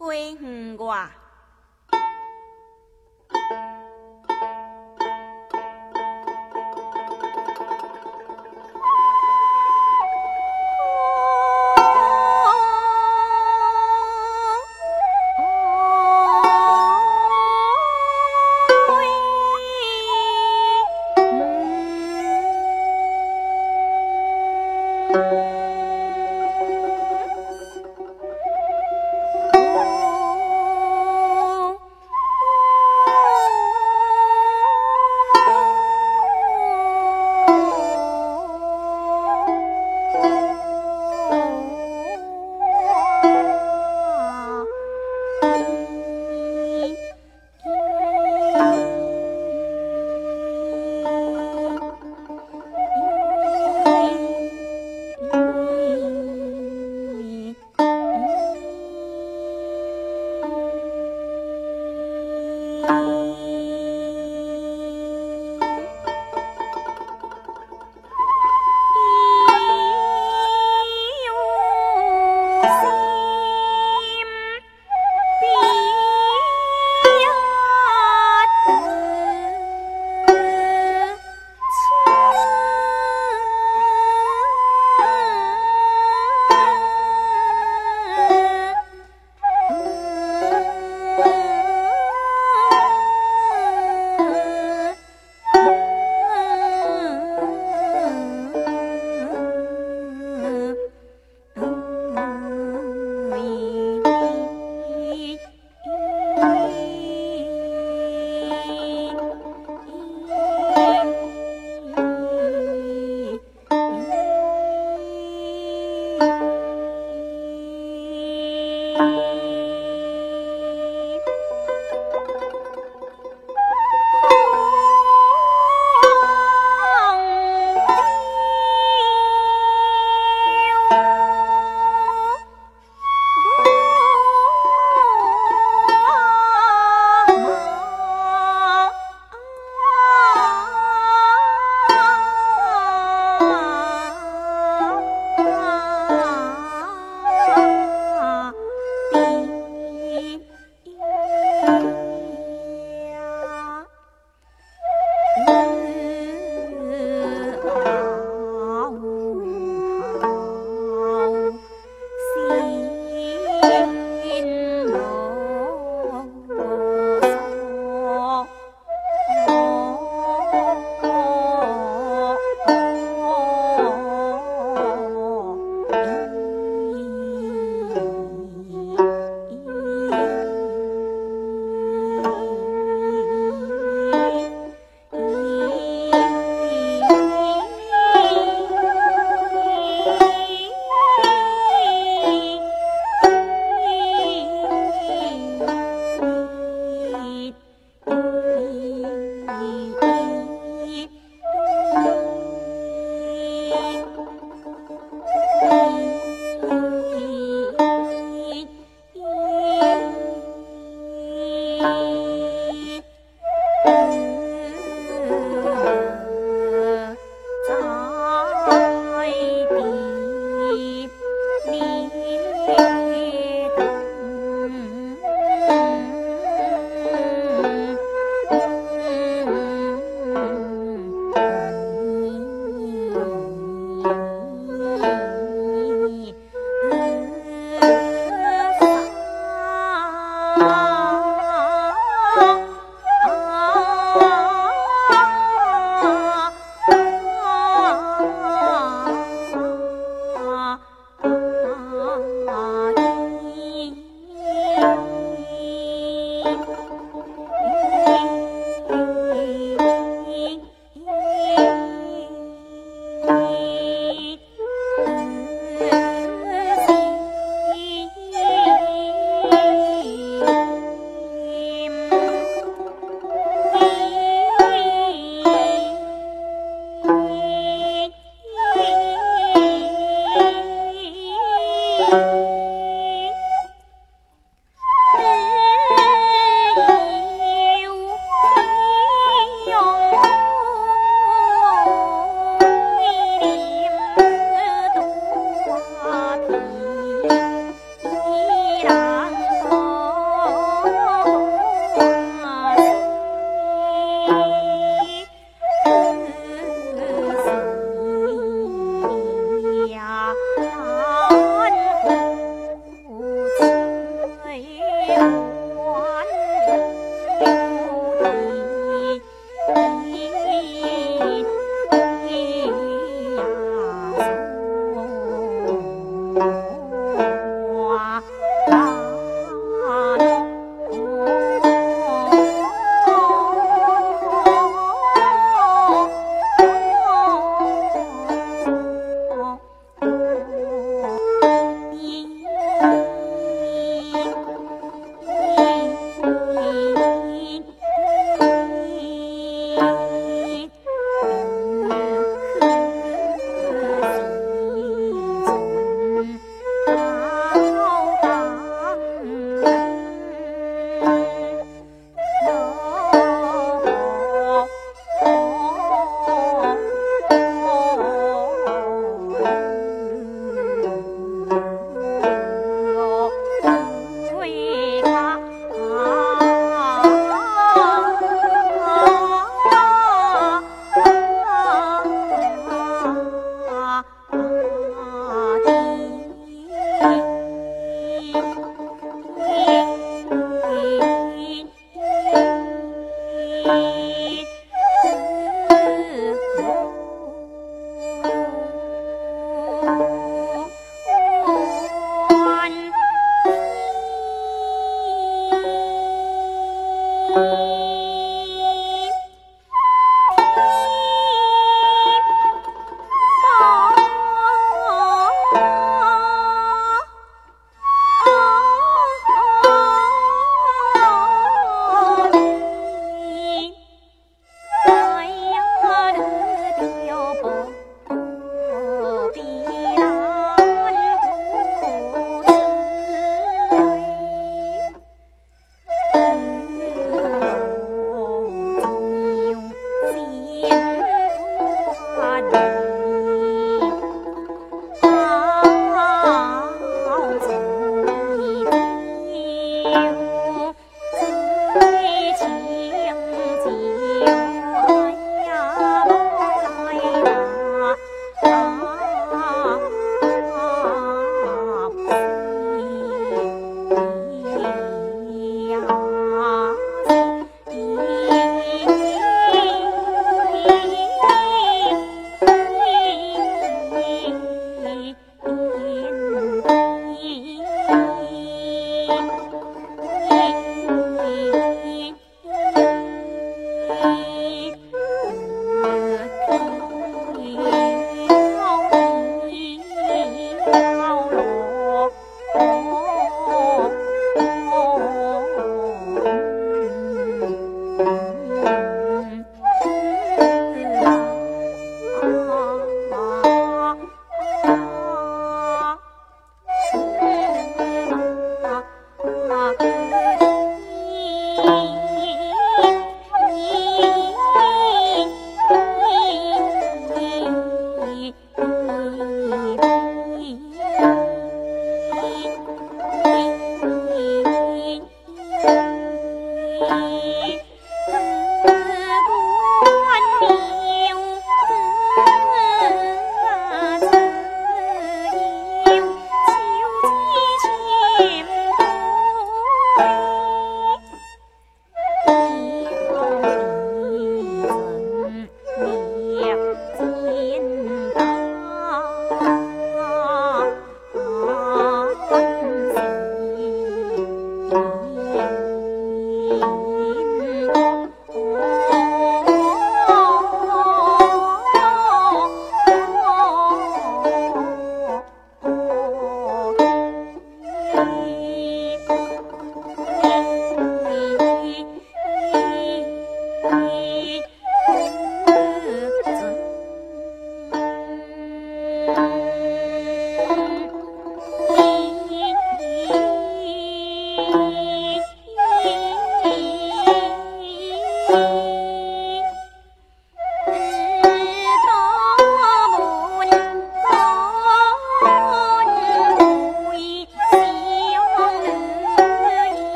花园外。